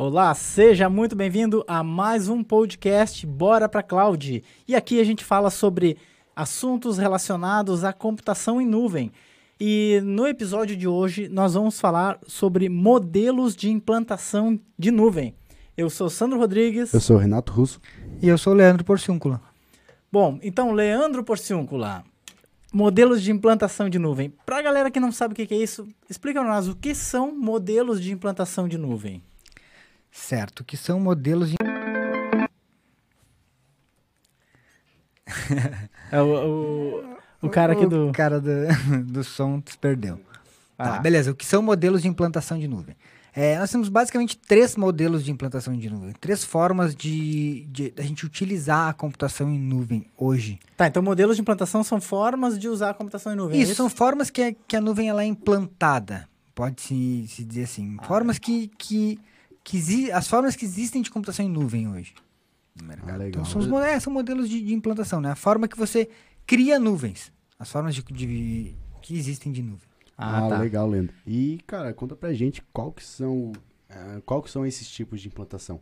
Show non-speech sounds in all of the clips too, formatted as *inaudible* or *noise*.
Olá, seja muito bem-vindo a mais um podcast Bora para Cloud. E aqui a gente fala sobre assuntos relacionados à computação em nuvem. E no episódio de hoje nós vamos falar sobre modelos de implantação de nuvem. Eu sou Sandro Rodrigues. Eu sou Renato Russo. E eu sou Leandro Porciúncula. Bom, então, Leandro Porciúncula, modelos de implantação de nuvem. Para a galera que não sabe o que é isso, explica para nós o que são modelos de implantação de nuvem. Certo, que são modelos de. *laughs* é o, o, o, cara aqui do. O cara do, *laughs* do som se perdeu. Tá, ah. Tá, beleza. O que são modelos de implantação de nuvem? É, nós temos basicamente três modelos de implantação de nuvem, três formas de, de, a gente utilizar a computação em nuvem hoje. Tá, então modelos de implantação são formas de usar a computação em nuvem. É isso, é isso? são formas que a, que a nuvem ela é implantada, pode se, se dizer assim, ah. formas que, que que as formas que existem de computação em nuvem hoje no mercado. Ah, legal. Então, são, os, é, são modelos de, de, implantação, né? A forma que você cria nuvens, as formas de, de que existem de nuvem. Ah, ah tá. legal, Leandro. E, cara, conta pra gente qual que são, uh, qual que são esses tipos de implantação.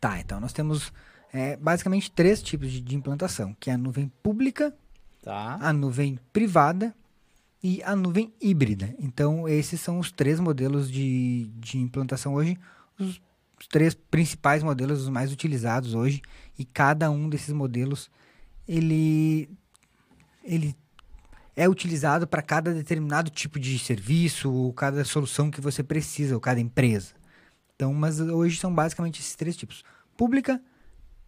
Tá, então nós temos é, basicamente três tipos de, de, implantação, que é a nuvem pública, tá. a nuvem privada e a nuvem híbrida. Então, esses são os três modelos de, de implantação hoje os, três principais modelos, os mais utilizados hoje, e cada um desses modelos ele ele é utilizado para cada determinado tipo de serviço, ou cada solução que você precisa, ou cada empresa. Então, mas hoje são basicamente esses três tipos: pública,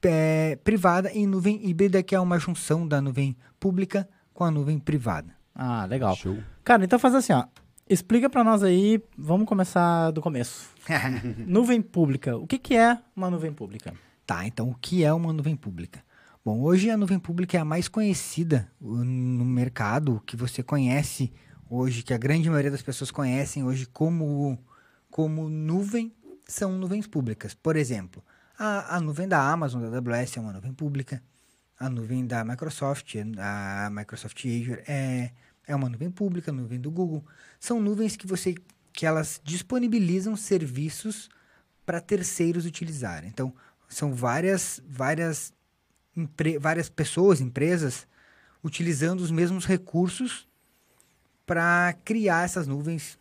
é, privada e nuvem híbrida, que é uma junção da nuvem pública com a nuvem privada. Ah, legal. Show. Cara, então faz assim, ó. Explica para nós aí, vamos começar do começo. *laughs* nuvem pública. O que, que é uma nuvem pública? Tá, então o que é uma nuvem pública? Bom, hoje a nuvem pública é a mais conhecida no mercado, que você conhece hoje, que a grande maioria das pessoas conhecem hoje como, como nuvem, são nuvens públicas. Por exemplo, a, a nuvem da Amazon, da AWS, é uma nuvem pública. A nuvem da Microsoft, a Microsoft Azure, é é uma nuvem pública, nuvem do Google. São nuvens que você que elas disponibilizam serviços para terceiros utilizarem. Então, são várias várias várias pessoas, empresas utilizando os mesmos recursos para criar essas nuvens,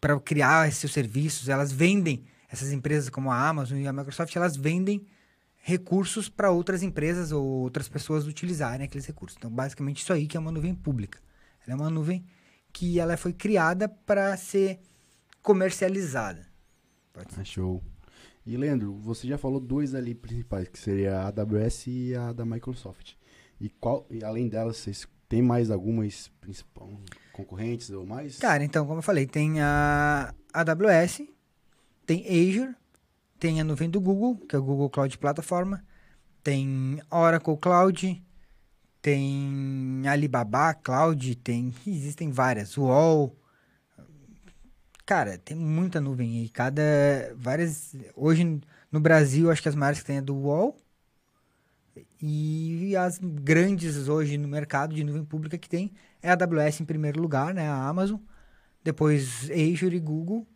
para criar esses serviços. Elas vendem essas empresas como a Amazon e a Microsoft, elas vendem recursos para outras empresas ou outras pessoas utilizarem aqueles recursos. Então, basicamente, isso aí que é uma nuvem pública. Ela é uma nuvem que ela foi criada para ser comercializada. Ah, show. E Leandro, você já falou dois ali principais, que seria a AWS e a da Microsoft. E qual, e além delas, vocês têm mais algumas concorrentes ou mais? Cara, então, como eu falei, tem a AWS, tem Azure, tem a nuvem do Google, que é o Google Cloud Platform, tem Oracle Cloud, tem Alibaba Cloud, tem existem várias, UOL. Cara, tem muita nuvem aí, cada várias hoje no Brasil acho que as maiores que tem é do UOL e as grandes hoje no mercado de nuvem pública que tem é a AWS em primeiro lugar, né, a Amazon, depois Azure e Google,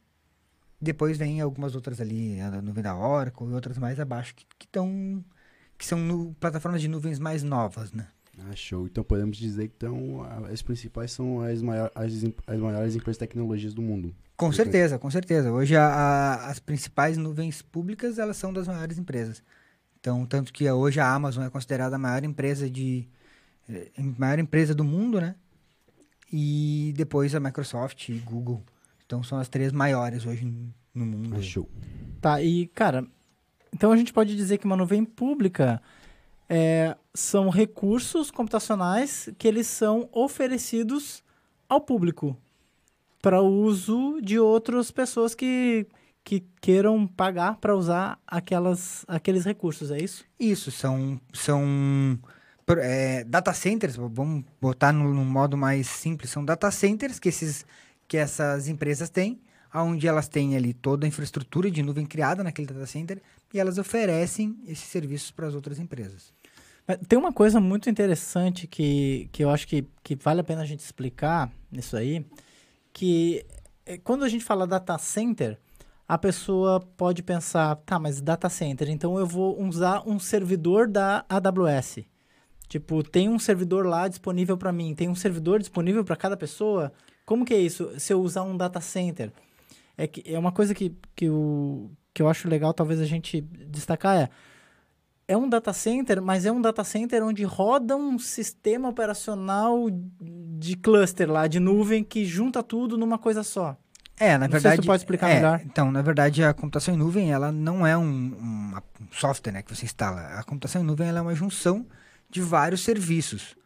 depois vem algumas outras ali, a nuvem da Oracle e outras mais abaixo que estão que, que são no, plataformas de nuvens mais novas, né? Ah, show. Então podemos dizer que então, as principais são as, maior, as, as maiores empresas de tecnologias do mundo. Com certeza, com certeza. Hoje a, a, as principais nuvens públicas elas são das maiores empresas. Então, tanto que hoje a Amazon é considerada a maior empresa de eh, maior empresa do mundo, né? E depois a Microsoft e Google. Então são as três maiores hoje no mundo. Ah, show. Tá, e cara, então a gente pode dizer que uma nuvem pública é, são recursos computacionais que eles são oferecidos ao público para uso de outras pessoas que, que queiram pagar para usar aquelas, aqueles recursos, é isso? Isso, são, são é, data centers, vamos botar no, no, modo mais simples, são data centers que, esses, que essas empresas têm, onde elas têm ali toda a infraestrutura de nuvem criada naquele data center e elas oferecem esses serviços para as outras empresas. Tem uma coisa muito interessante que, que eu acho que, que vale a pena a gente explicar nisso aí, que é, quando a gente fala data center, a pessoa pode pensar, tá, mas data center, então eu vou usar um servidor da AWS. Tipo, tem um servidor lá disponível para mim, tem um servidor disponível para cada pessoa. Como que é isso? Se eu usar um data center, é que é uma coisa que, que, eu, que eu acho legal talvez a gente destacar é é um data center, mas é um data center onde roda um sistema operacional de cluster lá, de nuvem, que junta tudo numa coisa só. É, na Não sei verdade. se você pode explicar é, melhor. Então, na verdade, a computação em nuvem, ela não é um, um software né, que você instala. A computação em nuvem é uma junção de vários serviços,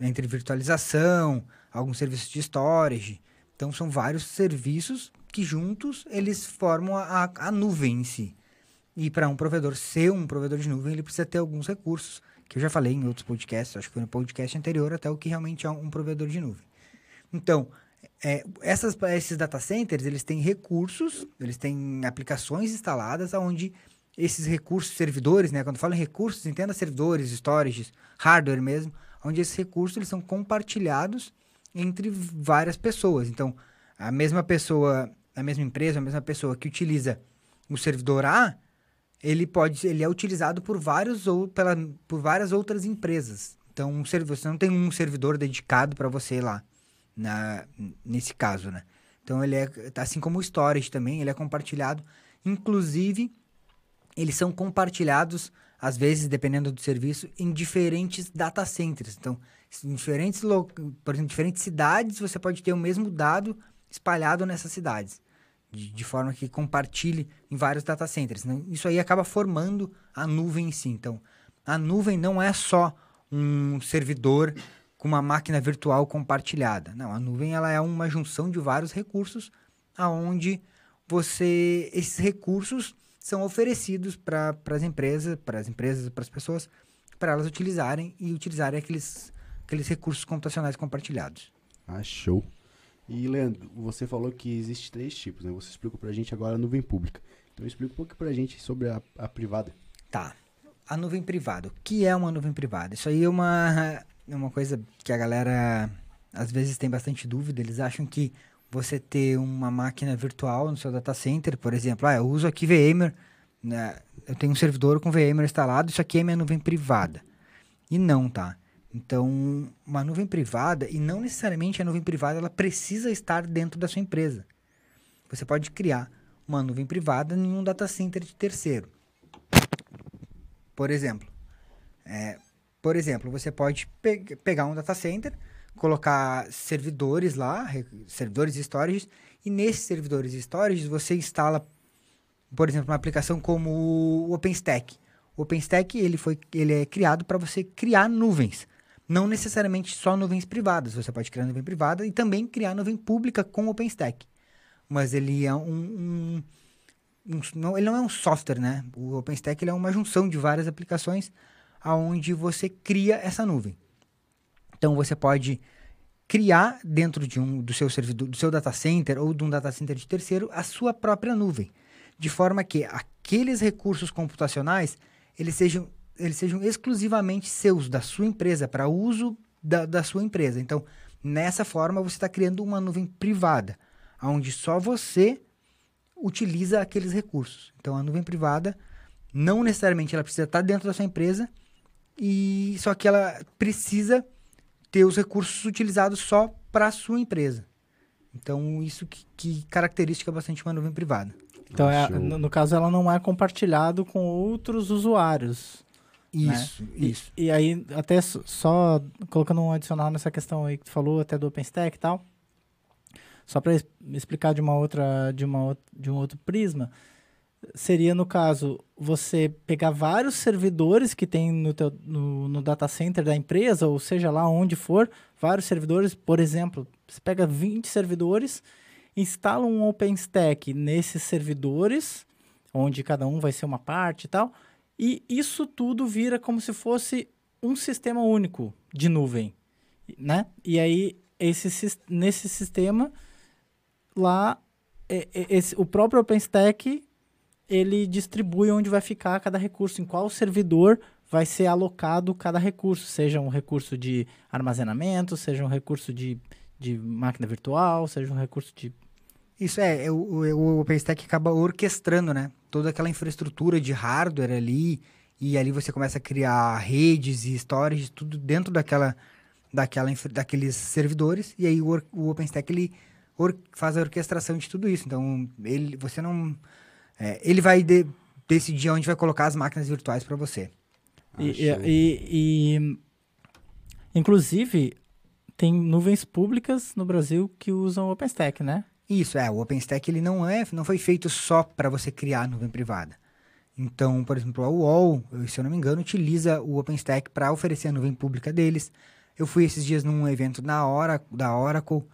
entre virtualização, alguns serviços de storage. Então, são vários serviços que juntos eles formam a, a nuvem em si. E para um provedor ser um provedor de nuvem, ele precisa ter alguns recursos, que eu já falei em outros podcasts, acho que foi no podcast anterior, até o que realmente é um provedor de nuvem. Então, é, essas, esses data centers, eles têm recursos, eles têm aplicações instaladas onde esses recursos, servidores, né? Quando falo em recursos, entenda servidores, storages, hardware mesmo, onde esses recursos eles são compartilhados entre várias pessoas. Então, a mesma pessoa, a mesma empresa, a mesma pessoa que utiliza o servidor A, ele pode, ele é utilizado por vários ou pela, por várias outras empresas. Então, um servidor, você não tem um servidor dedicado para você lá, na, nesse caso, né? Então, ele é, assim como o storage também, ele é compartilhado. Inclusive, eles são compartilhados, às vezes, dependendo do serviço, em diferentes data centers. Então, em diferentes, por exemplo, diferentes cidades, você pode ter o mesmo dado espalhado nessas cidades de, de forma que compartilhe em vários data centers. né? Isso aí acaba formando a nuvem em si. Então, a nuvem não é só um servidor com uma máquina virtual compartilhada. Não, a nuvem ela é uma junção de vários recursos aonde você esses recursos são oferecidos para as empresas, para as empresas, para as pessoas, para elas utilizarem e utilizarem aqueles aqueles recursos computacionais compartilhados. Ah, show. E, Leandro, você falou que existe três tipos, né? Você explicou pra gente agora a nuvem pública. Então explica um pouco pra gente sobre a, a privada. Tá. A nuvem privada. O que é uma nuvem privada? Isso aí é uma, é uma coisa que a galera às vezes tem bastante dúvida. Eles acham que você ter uma máquina virtual no seu data center, por exemplo, ah, eu uso aqui VMware, né? eu tenho um servidor com VMware instalado, isso aqui é minha nuvem privada. E não, tá? Então, uma nuvem privada, e não necessariamente a nuvem privada, ela precisa estar dentro da sua empresa. Você pode criar uma nuvem privada em um data center de terceiro. Por exemplo, é, por exemplo, você pode pe pegar um data center, colocar servidores lá, re- servidores e storages, e nesses servidores e storages você instala, por exemplo, uma aplicação como o OpenStack. O OpenStack ele foi, ele é criado para você criar nuvens, não necessariamente só nuvens privadas. Você pode criar nuvem privada e também criar nuvem pública com OpenStack. Mas ele é um, um um- não, ele não é um software, né? O OpenStack é uma junção de várias aplicações aonde você cria essa nuvem. Então você pode criar dentro de um do seu servidor, do seu data center ou de um data center de terceiro a sua própria nuvem, de forma que aqueles recursos computacionais eles sejam eles sejam exclusivamente seus da sua empresa para uso da, da sua empresa. Então nessa forma você está criando uma nuvem privada, onde só você utiliza aqueles recursos. Então a nuvem privada não necessariamente ela precisa estar dentro da sua empresa e só que ela precisa ter os recursos utilizados só para a sua empresa. Então isso que, que caracteriza bastante uma nuvem privada. Então, é- no caso, ela não é compartilhado com outros usuários. Isso, E- isso. E, aí, até só colocando um adicional nessa questão aí que tu falou, até do OpenStack e tal, só para explicar de uma outra, de uma, de um outro prisma, seria no caso você pegar vários servidores que tem no, teu, no, no data center da empresa, ou seja lá onde for, vários servidores, por exemplo, você pega 20 servidores, instala um OpenStack nesses servidores, onde cada um vai ser uma parte e tal, e isso tudo vira como se fosse um sistema único de nuvem, né? E aí, esse, nesse sistema, lá, esse- o próprio OpenStack, ele distribui onde vai ficar cada recurso, em qual servidor vai ser alocado cada recurso, seja um recurso de armazenamento, seja um recurso de, de máquina virtual, seja um recurso de... Isso é, o, o, o OpenStack acaba orquestrando, né? Toda aquela infraestrutura de hardware ali, e ali você começa a criar redes e storage, tudo dentro daquela, daquela, daqueles servidores, e aí o, o OpenStack ele or, faz a orquestração de tudo isso. Então, ele, você não... É, ele vai de, decidir onde vai colocar as máquinas virtuais para você. E, e, e, e, inclusive, tem nuvens públicas no Brasil que usam o OpenStack, né? Isso, é. O OpenStack ele não, é, não foi feito só para você criar nuvem privada. Então, por exemplo, a UOL, se eu não me engano, utiliza o OpenStack para oferecer a nuvem pública deles. Eu fui esses dias num evento na hora, da Oracle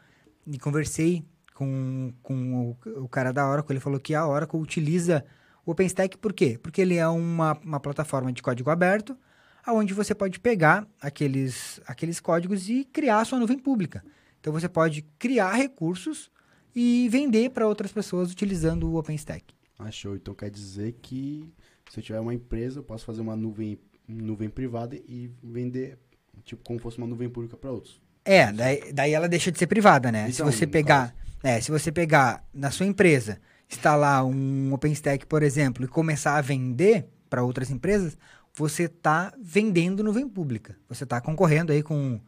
e conversei com, com o, o, cara da Oracle. Ele falou que a Oracle utiliza o OpenStack por quê? Porque ele é uma, uma plataforma de código aberto, onde você pode pegar aqueles, aqueles códigos e criar a sua nuvem pública. Então você pode criar recursos e vender para outras pessoas utilizando o OpenStack. Achou. Então quer dizer que se eu tiver uma empresa, eu posso fazer uma nuvem, nuvem privada e vender, tipo, como fosse uma nuvem pública para outros. É, daí, daí ela deixa de ser privada, né? Então, se você pegar, é, se você pegar na sua empresa instalar um OpenStack, por exemplo, e começar a vender para outras empresas, você está vendendo nuvem pública. Você está concorrendo aí com,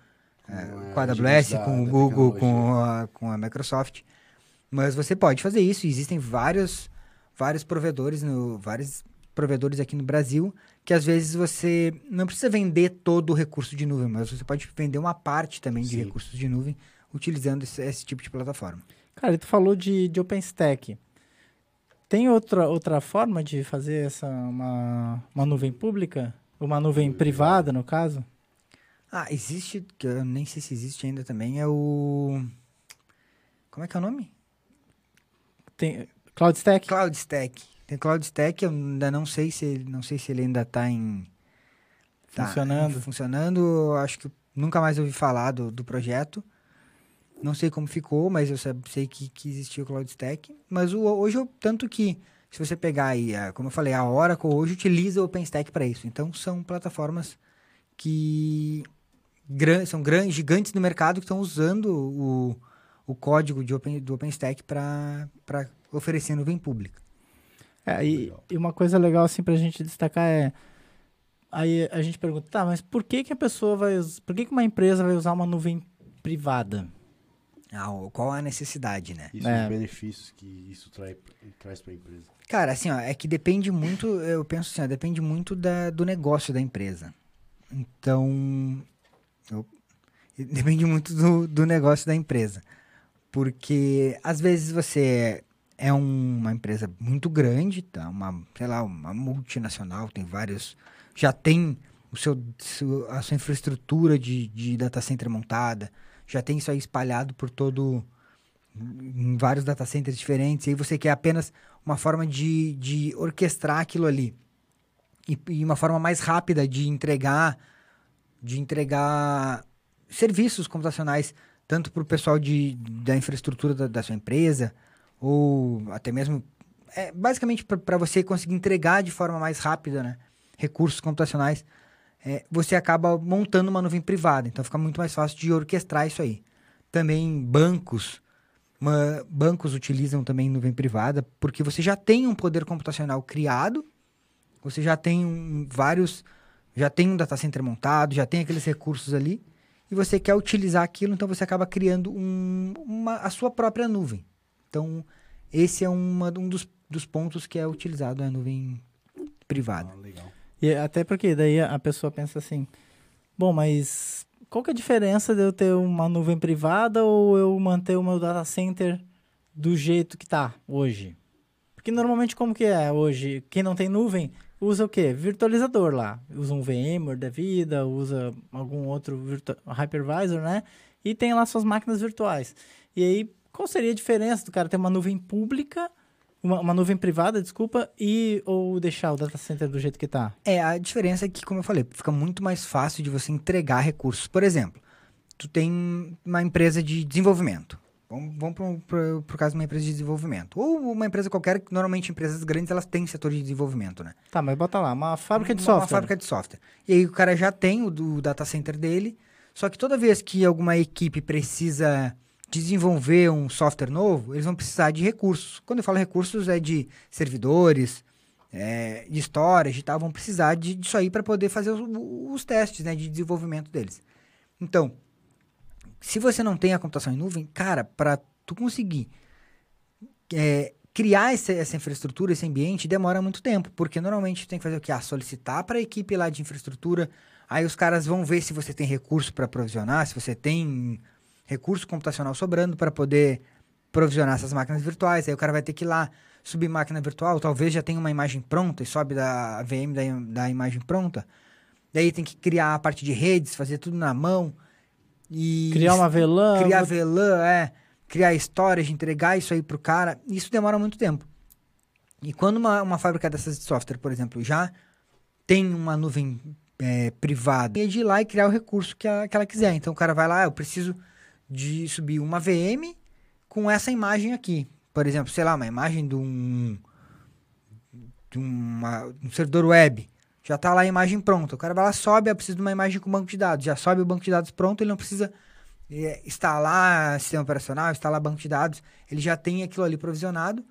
é, com a AWS, com o Google, com a, com a Microsoft. Mas você pode fazer isso. Existem vários, vários provedores, no, vários provedores aqui no Brasil que às vezes você não precisa vender todo o recurso de nuvem, mas você pode vender uma parte também de Sim. recursos de nuvem utilizando esse, esse, tipo de plataforma. Cara, tu falou de, de OpenStack. Tem outra, outra forma de fazer essa uma, uma nuvem pública? Uma nuvem privada, no caso? Ah, existe, que eu nem sei se existe ainda também, é o... Como é que é o nome? Tem CloudStack? CloudStack. Tem CloudStack, eu ainda não sei se ele, não sei se ele ainda está em... Tá funcionando. Tá funcionando, acho que nunca mais ouvi falar do, do projeto. Não sei como ficou, mas eu sei que, que existia o CloudStack. Mas o, hoje, eu, tanto que, se você pegar aí, a, como eu falei, a Oracle hoje utiliza o OpenStack para isso. Então, são plataformas que gran, são grandes, gigantes no mercado que estão usando o, o código de open, do OpenStack para oferecer nuvem pública. É, e, e, uma coisa legal assim para a gente destacar é aí a gente pergunta, tá, mas por que que a pessoa vai, por que que uma empresa vai usar uma nuvem privada? Ah, qual a necessidade, né? Isso é. os benefícios que isso trai, traz para a empresa. Cara, assim, ó, é que depende muito, eu penso assim, ó, depende muito da, do negócio da empresa. Então, eu, *laughs* depende muito do, do negócio da empresa. Porque, às vezes, você é um, uma empresa muito grande, tá? uma, sei lá, uma multinacional, tem vários, já tem o seu, a sua infraestrutura de, de data center montada, já tem isso aí espalhado por todo em vários data centers diferentes, e aí você quer apenas uma forma de, de orquestrar aquilo ali. E, e uma forma mais rápida de entregar de entregar serviços computacionais tanto para o pessoal de, da infraestrutura da, da, sua empresa ou até mesmo é, basicamente para você conseguir entregar de forma mais rápida né, recursos computacionais é, você acaba montando uma nuvem privada. Então fica muito mais fácil de orquestrar isso aí. Também bancos, uma, bancos utilizam também nuvem privada, porque você já tem um poder computacional criado, você já tem um, vários, já tem um data center montado, já tem aqueles recursos ali, e você quer utilizar aquilo, então você acaba criando um, uma, a sua própria nuvem. Então, esse é uma, um dos, dos pontos que é utilizado a nuvem privada. Ah, legal. E até porque daí a pessoa pensa assim, bom, mas qual que é a diferença de eu ter uma nuvem privada ou eu manter o meu data center do jeito que está hoje? Porque normalmente como que é hoje? Quem não tem nuvem usa o quê? Virtualizador lá. Usa um VMware da vida, usa algum outro hypervisor, né? E tem lá suas máquinas virtuais. E aí, qual seria a diferença do cara ter uma nuvem pública uma, uma, nuvem privada, desculpa, e ou deixar o data center do jeito que está? É, a diferença é que, como eu falei, fica muito mais fácil de você entregar recursos. Por exemplo, tu tem uma empresa de desenvolvimento. Vamos, vamos para o caso de uma empresa de desenvolvimento. Ou uma empresa qualquer, que normalmente empresas grandes, elas têm setor de desenvolvimento, né? Tá, mas bota lá, uma fábrica de uma, software. Uma fábrica de software. E aí o cara já tem o, o data center dele, só que toda vez que alguma equipe precisa desenvolver um software novo, eles vão precisar de recursos. Quando eu falo recursos, é de servidores, é, de storage e tal, vão precisar de, disso aí para poder fazer os, os, testes né, de desenvolvimento deles. Então, se você não tem a computação em nuvem, cara, para tu conseguir é, criar essa, essa, infraestrutura, esse ambiente, demora muito tempo, porque normalmente tu tem que fazer o que? Ah, solicitar para a equipe lá de infraestrutura, aí os caras vão ver se você tem recurso para provisionar, se você tem recurso computacional sobrando para poder provisionar essas máquinas virtuais, aí o cara vai ter que ir lá subir máquina virtual, talvez já tenha uma imagem pronta e sobe da VM da, da imagem pronta. Daí tem que criar a parte de redes, fazer tudo na mão. E criar uma VLAN. Criar VLAN, é. Criar storage, entregar isso aí pro cara. Isso demora muito tempo. E quando uma, uma fábrica dessas de software, por exemplo, já tem uma nuvem é, privada, é de ir lá e criar o recurso que, a, que ela quiser. Então o cara vai lá, ah, eu preciso de subir uma VM com essa imagem aqui por exemplo, sei lá, uma imagem de um, de uma, um servidor web, já está lá a imagem pronta. O cara vai lá, sobe, precisa de uma imagem com banco de dados. Já sobe o banco de dados pronto, ele não precisa é, instalar sistema operacional, instalar banco de dados. Ele já tem aquilo ali provisionado.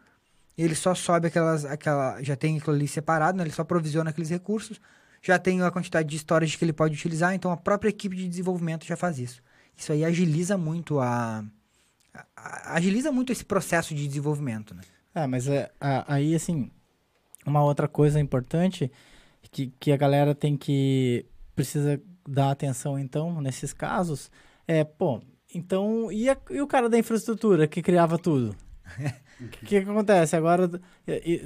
Ele só sobe aquelas, aquela, já tem aquilo ali separado, né? ele só provisiona aqueles recursos. Já tem a quantidade de storage que ele pode utilizar, então a própria equipe de desenvolvimento já faz isso. Isso aí agiliza muito a, agiliza muito esse processo de desenvolvimento, né? É, mas é, aí, assim, uma outra coisa importante que, que a galera tem que... Precisa dar atenção, então, nesses casos, é, pô, então, e, a, e o cara da infraestrutura que criava tudo? O *laughs* que, que, acontece? Agora,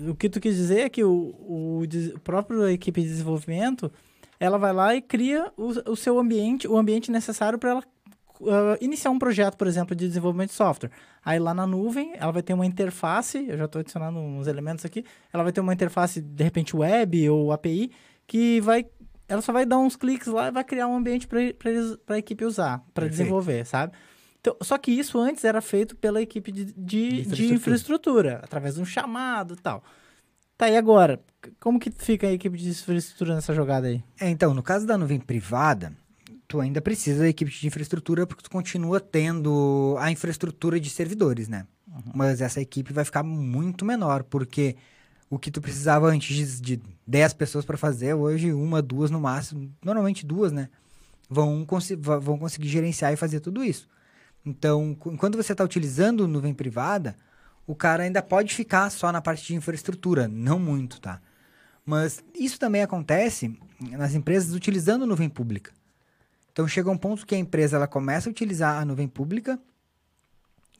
o que tu quis dizer é que o, o, o próprio equipe de desenvolvimento, ela vai lá e cria o, o seu ambiente, o ambiente necessário para ela uh, iniciar um projeto, por exemplo, de desenvolvimento de software. Aí lá na nuvem, ela vai ter uma interface, eu já estou adicionando uns elementos aqui, ela vai ter uma interface, de repente, web ou API, que vai. Ela só vai dar uns cliques lá e vai criar um ambiente para a equipe usar, para desenvolver, sabe? Então, só que isso antes era feito pela equipe de, de, de, infraestrutura. de infraestrutura, através de um chamado e tal. Tá, e agora? Como que fica a equipe de infraestrutura nessa jogada aí? É, então, no caso da nuvem privada, tu ainda precisa da equipe de infraestrutura porque tu continua tendo a infraestrutura de servidores, né? Uhum. Mas essa equipe vai ficar muito menor, porque o que tu precisava antes de 10 pessoas para fazer, hoje uma, duas no máximo, normalmente duas, né? Vão, vão conseguir gerenciar e fazer tudo isso. Então, enquanto você está utilizando nuvem privada, o cara ainda pode ficar só na parte de infraestrutura, não muito, tá? Mas isso também acontece nas empresas utilizando nuvem pública. Então chega um ponto que a empresa ela começa a utilizar a nuvem pública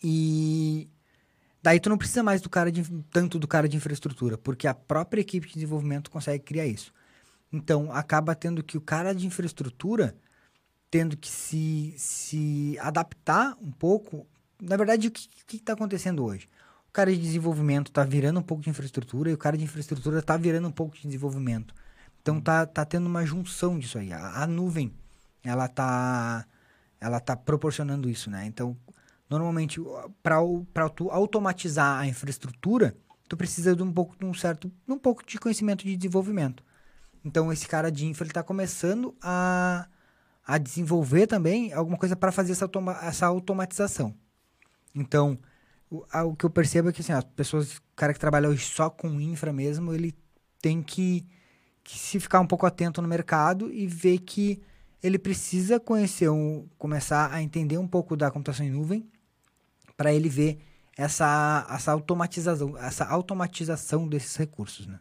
e daí tu não precisa mais do cara de, tanto do cara de infraestrutura, porque a própria equipe de desenvolvimento consegue criar isso. Então acaba tendo que o cara de infraestrutura tendo que se, se adaptar um pouco. Na verdade, o que está acontecendo hoje? O cara de desenvolvimento está virando um pouco de infraestrutura e o cara de infraestrutura está virando um pouco de desenvolvimento. Então tá, tá tendo uma junção disso aí. A, a nuvem ela tá ela tá proporcionando isso, né? Então, normalmente para tu automatizar a infraestrutura, tu precisa de um pouco de um certo, um pouco de conhecimento de desenvolvimento. Então, esse cara de infra ele tá começando a a desenvolver também alguma coisa para fazer essa, automa essa automatização. Então, o, a, o, que eu percebo é que assim, as pessoas, o cara que trabalha hoje só com infra mesmo, ele tem que, que se ficar um pouco atento no mercado e ver que ele precisa conhecer, um, começar a entender um pouco da computação em nuvem para ele ver essa, essa automatização, essa automatização desses recursos, né?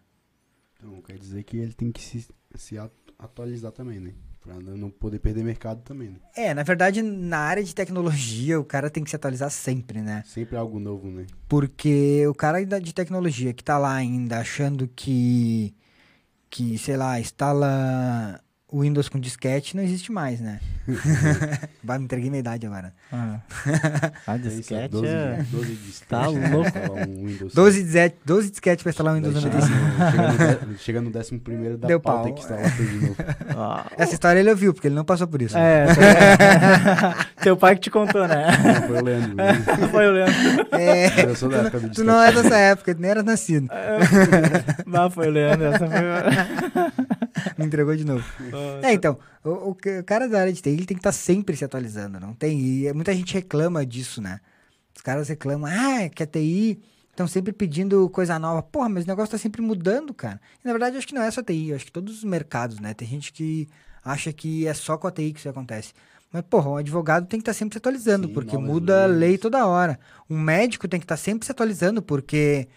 Então, quer dizer que ele tem que se, se atualizar também, né? Pra não poder perder mercado também, né? É, na verdade, na área de tecnologia, o cara tem que se atualizar sempre, né? Sempre algo novo, né? Porque o cara de tecnologia que tá lá ainda achando que, que sei lá, instala o Windows com disquete não existe mais, né? *laughs* Vai, me entreguei minha idade agora. Ah, a disquete 12, é... 12 disquete. Tá louco. Um Windows 12, disquete, 12 disquete pra instalar o Windows chega, no, chega no décimo primeiro da Deu pau, pau. tem que instalar tudo de novo. Ah, Essa história ele ouviu, porque ele não passou por isso. É, *laughs* né? teu pai que te contou, né? Não, foi o Leandro. Não foi o Leandro. É, Eu sou da época do tu não é dessa época, tu nem era nascido. Não, foi o Leandro. Essa foi... *laughs* Me entregou de novo. É, então, o, o, cara da área de TI ele tem que estar sempre se atualizando, não tem? E muita gente reclama disso, né? Os caras reclamam, ah, que a TI estão sempre pedindo coisa nova. Porra, mas o negócio tá sempre mudando, cara. E, na verdade, eu acho que não é só TI, eu acho que todos os mercados, né? Tem gente que acha que é só com a TI que isso acontece. Mas, porra, um advogado tem que estar sempre se atualizando, Sim, porque muda a lei toda hora. Um médico tem que estar sempre se atualizando, porque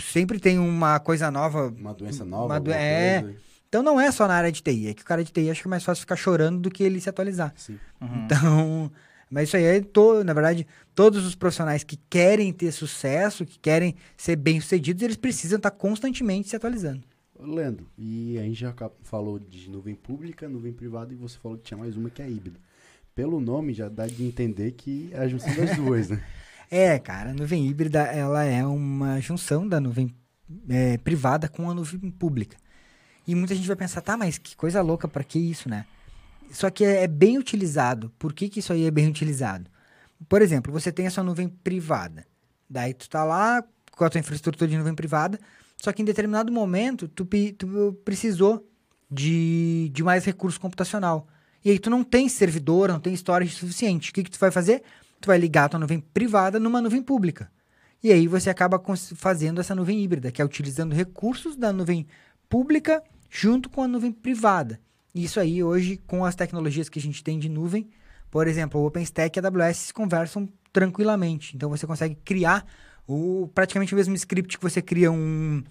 sempre tem uma coisa nova. Uma doença nova, Uma do- é. coisa. Então não é só na área de TI, é que o cara de TI acha que é mais fácil ficar chorando do que ele se atualizar. Sim. Então, mas isso aí é, to, na verdade, todos os profissionais que querem ter sucesso, que querem ser bem-sucedidos, eles precisam estar constantemente se atualizando. Ô, Leandro, e a gente já falou de nuvem pública, nuvem privada, e você falou que tinha mais uma que é híbrida. Pelo nome já dá de entender que é a junção das duas, né? *laughs* É, cara, a nuvem híbrida, ela é uma junção da nuvem é, privada com a nuvem pública. E muita gente vai pensar, tá, mas que coisa louca, pra que isso, né? Só que é, é bem utilizado. Por que, que isso aí é bem utilizado? Por exemplo, você tem a sua nuvem privada. Daí tu tá lá com a tua infraestrutura de nuvem privada, só que em determinado momento tu, tu precisou de, de mais recurso computacional. E aí tu não tem servidor, não tem storage suficiente. O que, que tu vai fazer? Tu vai ligar a tua nuvem privada numa nuvem pública. E aí você acaba fazendo essa nuvem híbrida, que é utilizando recursos da nuvem pública junto com a nuvem privada. Isso aí hoje, com as tecnologias que a gente tem de nuvem, por exemplo, o OpenStack e a AWS conversam tranquilamente. Então você consegue criar o, praticamente o mesmo script que você cria um,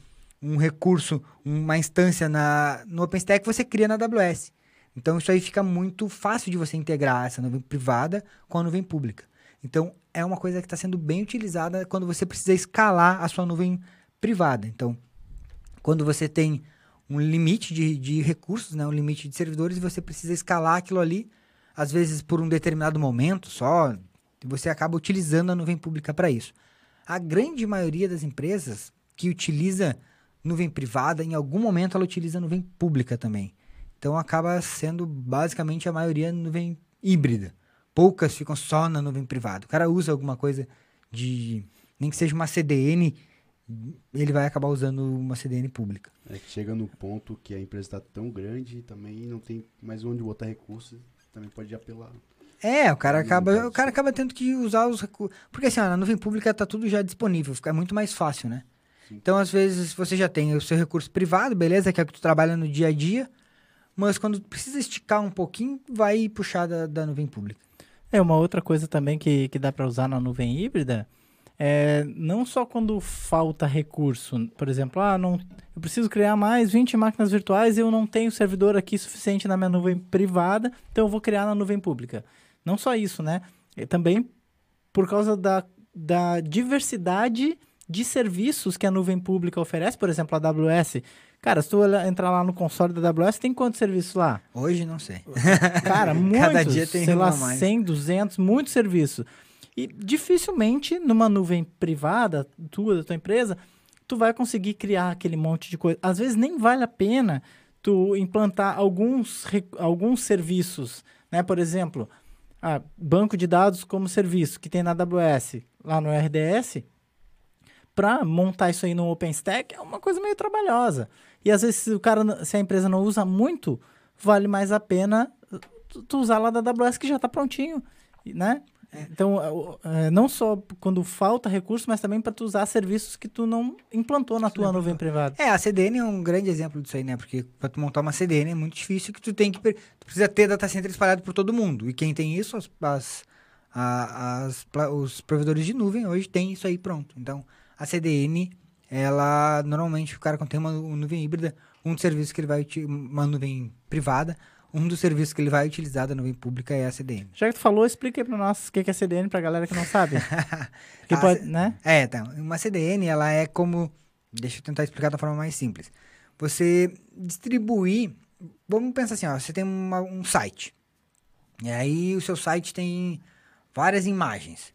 um recurso, uma instância na, no OpenStack, você cria na AWS. Então isso aí fica muito fácil de você integrar essa nuvem privada com a nuvem pública. Então é uma coisa que está sendo bem utilizada quando você precisa escalar a sua nuvem privada. Então, quando você tem um limite de, de recursos, né, um limite de servidores, e você precisa escalar aquilo ali, às vezes por um determinado momento só, e você acaba utilizando a nuvem pública para isso. A grande maioria das empresas que utiliza nuvem privada, em algum momento ela utiliza nuvem pública também. Então acaba sendo basicamente a maioria nuvem híbrida. Poucas ficam só na nuvem privada. O cara usa alguma coisa de. nem que seja uma CDN, ele vai acabar usando uma CDN pública. É que chega no ponto que a empresa está tão grande e também não tem mais onde botar recursos, também pode apelar. É, o cara acaba, o cara acaba tendo que usar os recursos. Porque assim, ó, na nuvem pública tá tudo já disponível, fica muito mais fácil, né? Sim. Então, às vezes, você já tem o seu recurso privado, beleza, que é o que tu trabalha no dia a dia, mas quando precisa esticar um pouquinho, vai puxar da, da nuvem pública. É, uma outra coisa também que, que dá para usar na nuvem híbrida é não só quando falta recurso, por exemplo, ah, não, eu preciso criar mais 20 máquinas virtuais e eu não tenho servidor aqui suficiente na minha nuvem privada, então eu vou criar na nuvem pública. Não só isso, né? É também por causa da, da diversidade de serviços que a nuvem pública oferece, por exemplo, a AWS. Cara, se tu entrar lá no console da AWS, tem quantos serviços lá? Hoje, não sei. Cara, *laughs* muitos. Cada dia tem sei lá, mais. 100, 200, muitos serviços. E dificilmente numa nuvem privada, tua, da tua empresa, tu vai conseguir criar aquele monte de coisa. Às vezes nem vale a pena tu implantar alguns, alguns serviços, né? Por exemplo, ah, banco de dados como serviço que tem na AWS, lá no RDS, para montar isso aí no OpenStack é uma coisa meio trabalhosa. E às vezes se o cara, se a empresa não usa muito, vale mais a pena tu, tu usar lá da AWS que já está prontinho, né? Então, é, o- é, não só quando falta recurso, mas também para tu usar serviços que tu não implantou na tua nuvem privada. É, a CDN é um grande exemplo disso aí, né? Porque pra tu montar uma CDN é muito difícil que tu tem que... Tu precisa ter data center espalhado por todo mundo. E quem tem isso, as, as, as os provedores de nuvem hoje tem isso aí pronto. Então, a CDN, ela... Normalmente, o cara quando tem uma, nuvem híbrida, um dos serviços que ele vai... Uma nuvem privada, um dos serviços que ele vai utilizar da nuvem pública é a CDN. Já que tu falou, explica aí para nós o que que é CDN para galera que não sabe. *laughs* Ah, pode, né? É, então, uma CDN, ela é como... Deixa eu tentar explicar da forma mais simples. Você distribuir... Vamos pensar assim, ó, você tem uma- um site. E aí o seu site tem várias imagens.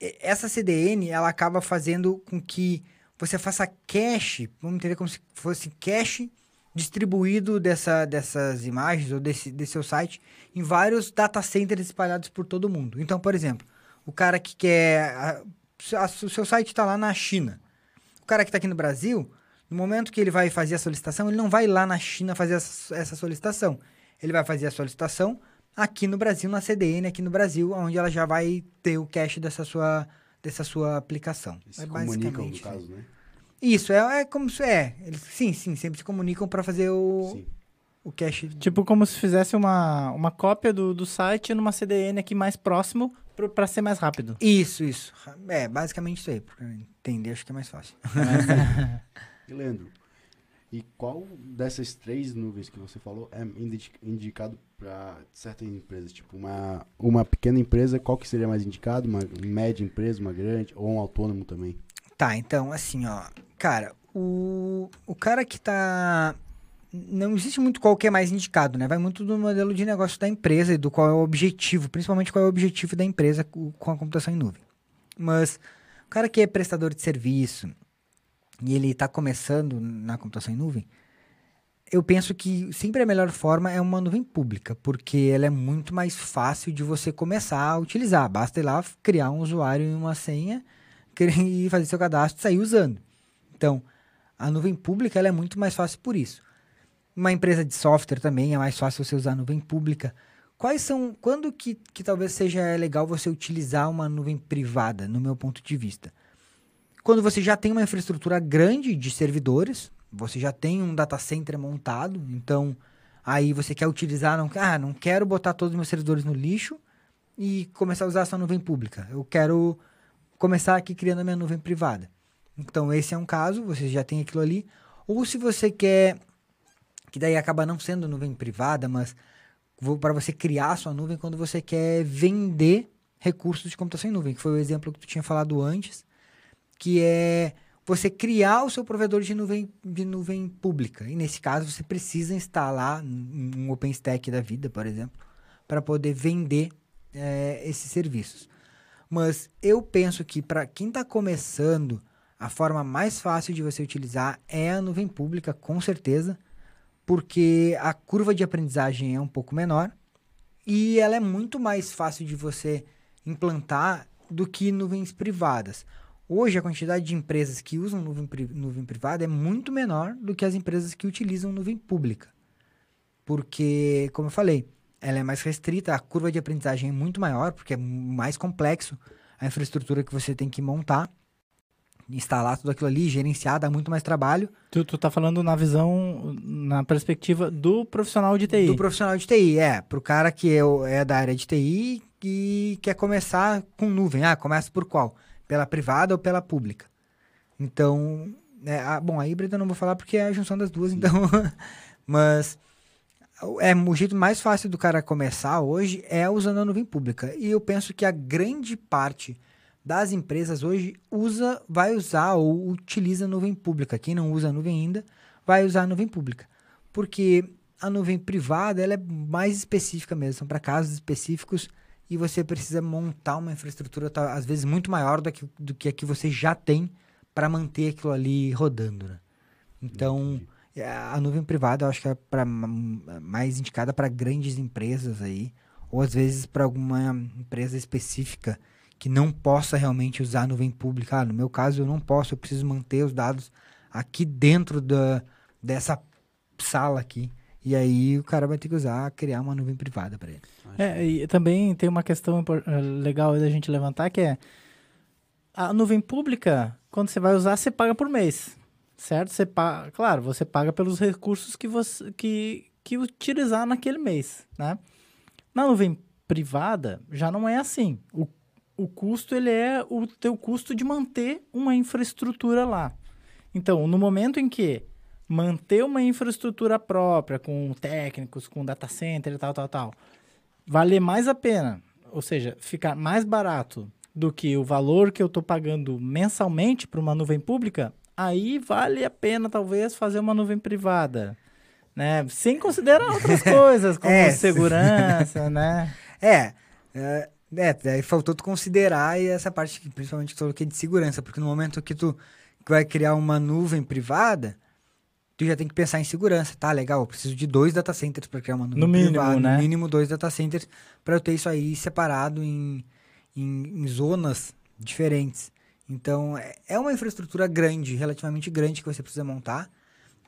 E Essa CDN, ela acaba fazendo com que você faça cache, vamos entender como se fosse cache distribuído dessa, dessas imagens ou desse, desse seu site em vários data centers espalhados por todo mundo. Então, por exemplo, o cara que quer. a- a- o seu site está lá na China. O cara que está aqui no Brasil, No momento que ele vai fazer a solicitação, ele não vai lá na China fazer essa, essa solicitação. Ele vai fazer a solicitação aqui no Brasil, na CDN, aqui no Brasil, onde ela já vai ter o cache dessa sua, dessa sua aplicação. Eles se É comunicam, no caso, né? Isso, é, é como se é. Eles, sim, sim, sempre se comunicam para fazer o, Sim. o cache. Tipo como se fizesse uma, uma cópia do, do site numa CDN aqui mais próximo pra ser mais rápido. Isso, isso. É, basicamente isso aí. Pra entender, acho que é mais fácil. *laughs* E Leandro, e qual dessas três nuvens que você falou é indi- indicado para certas empresas? Tipo, uma, uma pequena empresa, qual que seria mais indicado? Uma média empresa, uma grande, ou um autônomo também? Tá, então, assim, ó. Cara, o, o cara que tá. Não existe muito qual que é mais indicado, né? Vai muito do modelo de negócio da empresa e do qual é o objetivo, principalmente qual é o objetivo da empresa co- com a computação em nuvem. Mas o cara que é prestador de serviço e ele tá começando na computação em nuvem, eu penso que sempre a melhor forma é uma nuvem pública, porque ela é muito mais fácil de você começar a utilizar. Basta ir lá, criar um usuário e uma senha e *laughs* fazer seu cadastro e sair usando. Então, a nuvem pública é muito mais fácil por isso. Uma empresa de software também é mais fácil você usar a nuvem pública. Quais são. Quando que, que talvez seja legal você utilizar uma nuvem privada, no meu ponto de vista? Quando você já tem uma infraestrutura grande de servidores, você já tem um data center montado, então aí você quer utilizar, não, ah, não quero botar todos os meus servidores no lixo e começar a usar essa nuvem pública. Eu quero começar aqui criando a minha nuvem privada. Então, esse é um caso, você já tem aquilo ali. Ou se você quer, que daí acaba não sendo nuvem privada, mas para você criar a sua nuvem quando você quer vender recursos de computação em nuvem, que foi o exemplo que tu tinha falado antes, que é você criar o seu provedor de nuvem, de nuvem pública. E nesse caso, você precisa instalar um OpenStack da vida, por exemplo, para poder vender eh, esses serviços. Mas eu penso que para quem está começando, a forma mais fácil de você utilizar é a nuvem pública, com certeza, porque a curva de aprendizagem é um pouco menor e ela é muito mais fácil de você implantar do que nuvens privadas. Hoje, a quantidade de empresas que usam nuvem, nuvem privada é muito menor do que as empresas que utilizam nuvem pública. Porque, como eu falei, ela é mais restrita, a curva de aprendizagem é muito maior, porque é mais complexo a infraestrutura que você tem que montar, instalar tudo aquilo ali, gerenciar, dá muito mais trabalho. Tu, tu tá falando na visão, na perspectiva do profissional de TI. Do profissional de TI, é. Pro cara que é, é da área de TI e quer começar com nuvem. Ah, começa por qual? Pela privada ou pela pública? Então, é, a- bom, a híbrida eu não vou falar porque é a junção das duas, então. *laughs* Mas é o jeito mais fácil do cara começar hoje é usando a nuvem pública. E eu penso que a grande parte das empresas hoje usa, vai usar ou utiliza a nuvem pública. Quem não usa a nuvem ainda, vai usar a nuvem pública. Porque a nuvem privada ela é mais específica mesmo, são para casos específicos e você precisa montar uma infraestrutura tá, às vezes muito maior do que, do que a que você já tem para manter aquilo ali rodando. Né? Então, é, a nuvem privada eu acho que é pra, mais indicada para grandes empresas aí, ou às vezes para alguma empresa específica que não possa realmente usar a nuvem pública. Ah, no meu caso, eu não posso, eu preciso manter os dados aqui dentro da, dessa sala aqui. E aí o cara vai ter que usar, criar uma nuvem privada para ele. É, e também tem uma questão eh, legal aí da gente levantar que é a nuvem pública, quando você vai usar, você paga por mês, certo? Você claro, você paga pelos recursos que você que, que utilizar naquele mês, né? Na nuvem privada já não é assim. O, o custo ele é o teu custo de manter uma infraestrutura lá. Então, no momento em que manter uma infraestrutura própria com técnicos, com data center e tal, tal, tal, valer mais a pena, ou seja, ficar mais barato do que o valor que eu estou pagando mensalmente para uma nuvem pública, aí vale a pena talvez fazer uma nuvem privada, né? Sem considerar outras *laughs* coisas como É. segurança, *laughs* né? É, é, é, daí faltou tu considerar essa parte, que, principalmente que tu é de segurança, porque no momento que tu que vai criar uma nuvem privada, tu já tem que pensar em segurança, tá? Legal, eu preciso de dois data centers para criar uma nuvem No mínimo, privada, né? no mínimo dois data centers para eu ter isso aí separado em, em, em zonas diferentes. Então, é- é uma infraestrutura grande, relativamente grande, que você precisa montar.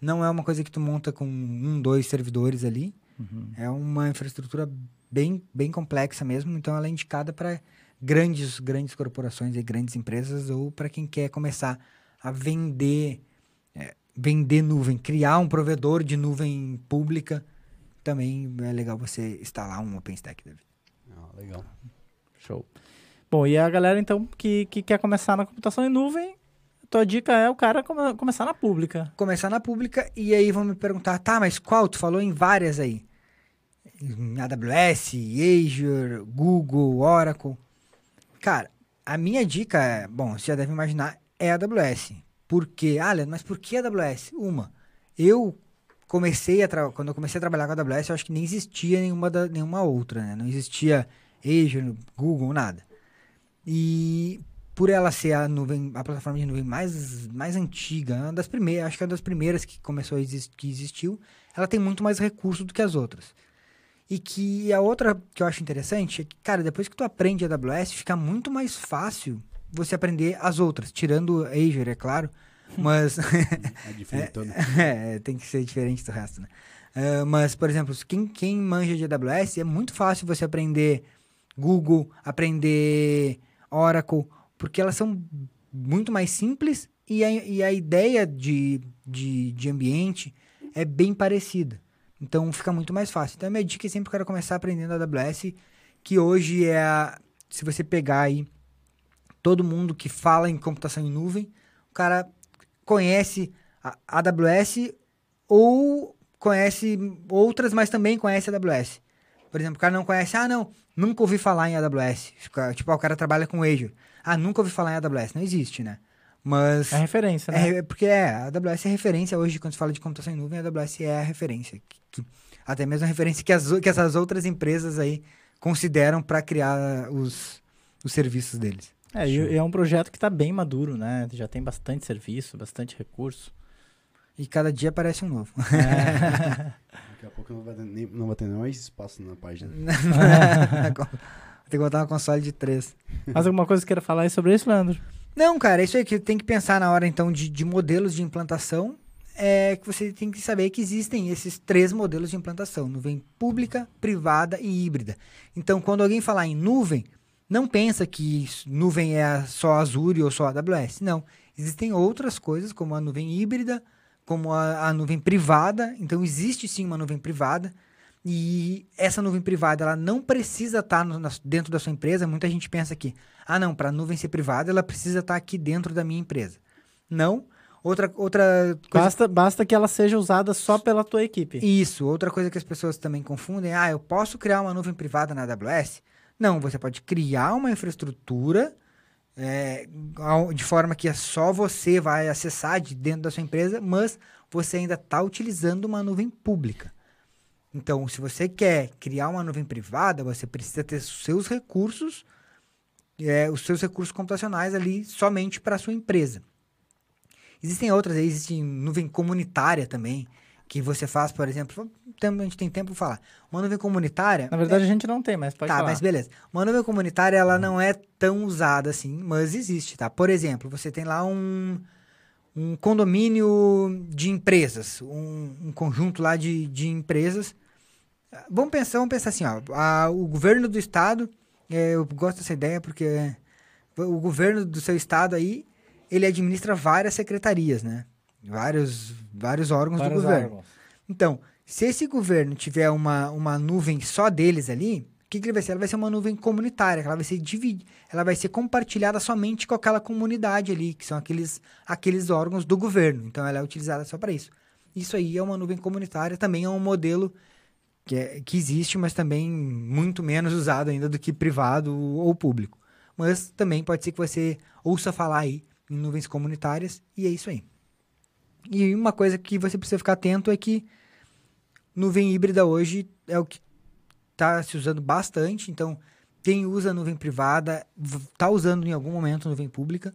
Não é uma coisa que tu monta com um, dois servidores ali. É uma infraestrutura bem, bem complexa mesmo. Então, ela é indicada para grandes, grandes corporações e grandes empresas ou para quem quer começar a vender, é, vender nuvem, criar um provedor de nuvem pública. Também é legal você instalar um OpenStack. David. Ah, legal. Show. Bom, e a galera então que, que quer começar na computação em nuvem, tua dica é o cara come- começar na pública. começar na pública e aí vão me perguntar, tá, mas qual? Tu falou em várias aí. AWS, Azure, Google, Oracle. Cara, a minha dica é, bom, você já deve imaginar, é AWS. Por quê? Ah, Leandro, mas por que AWS? Uma, eu comecei a quando eu comecei a trabalhar com a AWS, eu acho que nem existia nenhuma, da- nenhuma outra, né? Não existia Azure, Google, nada. E por ela ser a nuvem, a plataforma de nuvem mais, mais antiga, uma das primeiras, acho que é uma das primeiras que começou a existir, que existiu, ela tem muito mais recursos do que as outras. E que a outra que eu acho interessante é que, cara, depois que tu aprende AWS, fica muito mais fácil você aprender as outras, tirando Azure, é claro, mas *laughs* *laughs* É diferentona. é, tem que ser diferente do resto, né? Ah, mas, por exemplo, quem, quem manja de AWS, é muito fácil você aprender Google, aprender Oracle, porque elas são muito mais simples e a, e a ideia de, de, de ambiente é bem parecida. Então fica muito mais fácil. Então a minha dica é sempre o cara começar aprendendo AWS, que hoje é a, se você pegar aí todo mundo que fala em computação em nuvem, o cara conhece a AWS ou conhece outras, mas também conhece a AWS. Por exemplo, o cara não conhece, ah, não, nunca ouvi falar em AWS. Tipo, ah, o cara trabalha com Azure. Ah, nunca ouvi falar em AWS. Não existe, né? Mas. É referência, né? É, porque é, a AWS é referência hoje, quando se fala de computação em nuvem, a AWS é a referência. Que- que- até mesmo a referência que, as, que essas outras empresas aí consideram para criar os, os serviços deles. É, e e é um projeto que está bem maduro, né? Já tem bastante serviço, bastante recurso. E cada dia aparece um novo. *laughs* Daqui a pouco não vai ter, nem, não vai ter nem mais espaço na página. *laughs* Tem que botar uma console de três. Mais alguma coisa que queira falar aí sobre isso, Leandro? Não, cara, isso aí que tem que pensar na hora, então, de, de modelos de implantação. É que você tem que saber que existem esses três modelos de implantação: nuvem pública, privada e híbrida. Então, quando alguém falar em nuvem, não pensa que nuvem é só Azure ou só AWS. Não. Existem outras coisas, como a nuvem híbrida, como a, a nuvem privada. Então, existe sim uma nuvem privada. E essa nuvem privada, ela não precisa estar no- na- dentro da sua empresa. Muita gente pensa que, ah, não, para a nuvem ser privada, ela precisa estar aqui dentro da minha empresa. Não. Outra, outra coisa. Basta, basta que ela seja usada só pela tua equipe. Isso. Outra coisa que as pessoas também confundem, ah, eu posso criar uma nuvem privada na AWS? Não, você pode criar uma infraestrutura é, de forma que é só você vai acessar de dentro da sua empresa, mas você ainda está utilizando uma nuvem pública. Então, se você quer criar uma nuvem privada, você precisa ter seus recursos, é, os seus recursos computacionais ali somente para a sua empresa. Existem outras, existe nuvem comunitária também, que você faz, por exemplo, a gente tem tempo para falar. Uma nuvem comunitária. Na verdade, a gente não tem, mas pode tá, falar. mas beleza. Uma nuvem comunitária, ela não é tão usada assim, mas existe, tá? Por exemplo, você tem lá um, um condomínio de empresas, um, um conjunto lá de, de empresas. Vamos pensar, vamos pensar assim, ó, a- o governo do estado, é, eu gosto dessa ideia porque o governo do seu estado aí, ele administra várias secretarias, né? Vários, vários órgãos Vários do governo. órgãos. Então, se esse governo tiver uma, uma nuvem só deles ali, o que, que ele vai ser? Ela vai ser uma nuvem comunitária, que ela vai ser dividida, ela vai ser compartilhada somente com aquela comunidade ali, que são aqueles, aqueles órgãos do governo. Então, ela é utilizada só para isso. Isso aí é uma nuvem comunitária, também é um modelo que, é- que existe, mas também muito menos usado ainda do que privado ou público. Mas também pode ser que você ouça falar aí em nuvens comunitárias, e é isso aí. E uma coisa que você precisa ficar atento é que nuvem híbrida hoje é o que está se usando bastante. Então, quem usa nuvem privada está usando em algum momento nuvem pública.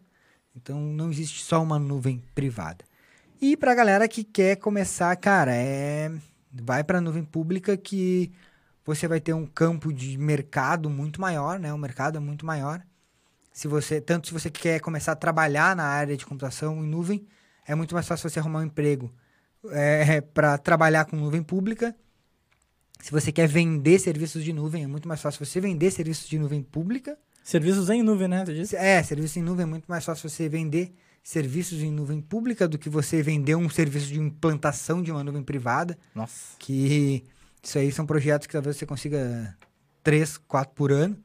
Então, não existe só uma nuvem privada. E para a galera que quer começar, cara, é vai para a nuvem pública que você vai ter um campo de mercado muito maior, né? O mercado é muito maior. Se você, tanto se você quer começar a trabalhar na área de computação em nuvem, é muito mais fácil você arrumar um emprego *laughs* é, para trabalhar com nuvem pública. Se você quer vender serviços de nuvem, é muito mais fácil você vender serviços de nuvem pública. Serviços em nuvem, né? É, serviço em nuvem é muito mais fácil você vender serviços em nuvem pública do que você vender um serviço de implantação de uma nuvem privada. Nossa. Que isso aí são projetos que talvez você consiga três, quatro por ano.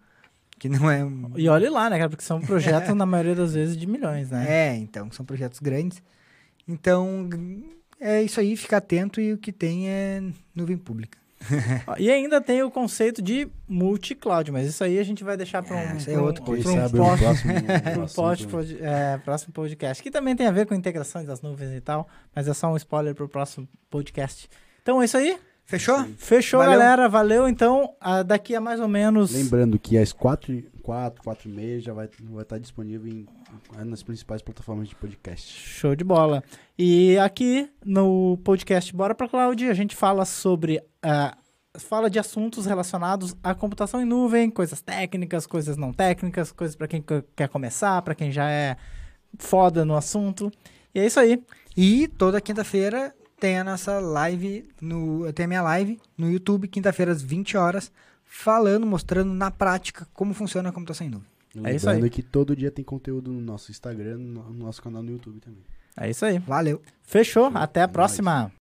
Que não é. um- E olhe lá, né, cara? Porque são projetos, *laughs* na maioria das vezes, de milhões, né? É, então, são projetos grandes. Então, é isso aí, fica atento e o que tem é nuvem pública. *laughs* E ainda tem o conceito de multi-cloud, mas isso aí a gente vai deixar para um, É, é pra um- outro pra um o post- próximo *laughs* pra um post- pod- é, próximo podcast, que também tem a ver com integrações das nuvens e tal, mas é só um spoiler pro próximo podcast. Então é isso aí. Fechou? Fechou, Valeu. galera. Valeu. Então, ah, daqui a mais ou menos. Lembrando que às 4, 4, 4 e meia já vai, vai estar disponível em, nas principais plataformas de podcast. Show de bola. E aqui no podcast Bora pra Cloud, a gente fala sobre. ah, fala de assuntos relacionados à computação em nuvem, coisas técnicas, coisas não técnicas, coisas para quem que- quer começar, para quem já é foda no assunto. E é isso aí. E toda quinta-feira tem a nossa live, no, tem a minha live no YouTube, quinta-feira às 20 horas, falando, mostrando na prática como funciona a computação em nuvem. É isso Lembrando aí. que todo dia tem conteúdo no nosso Instagram, no nosso canal no YouTube também. É isso aí. Valeu! Fechou. Até a É próxima.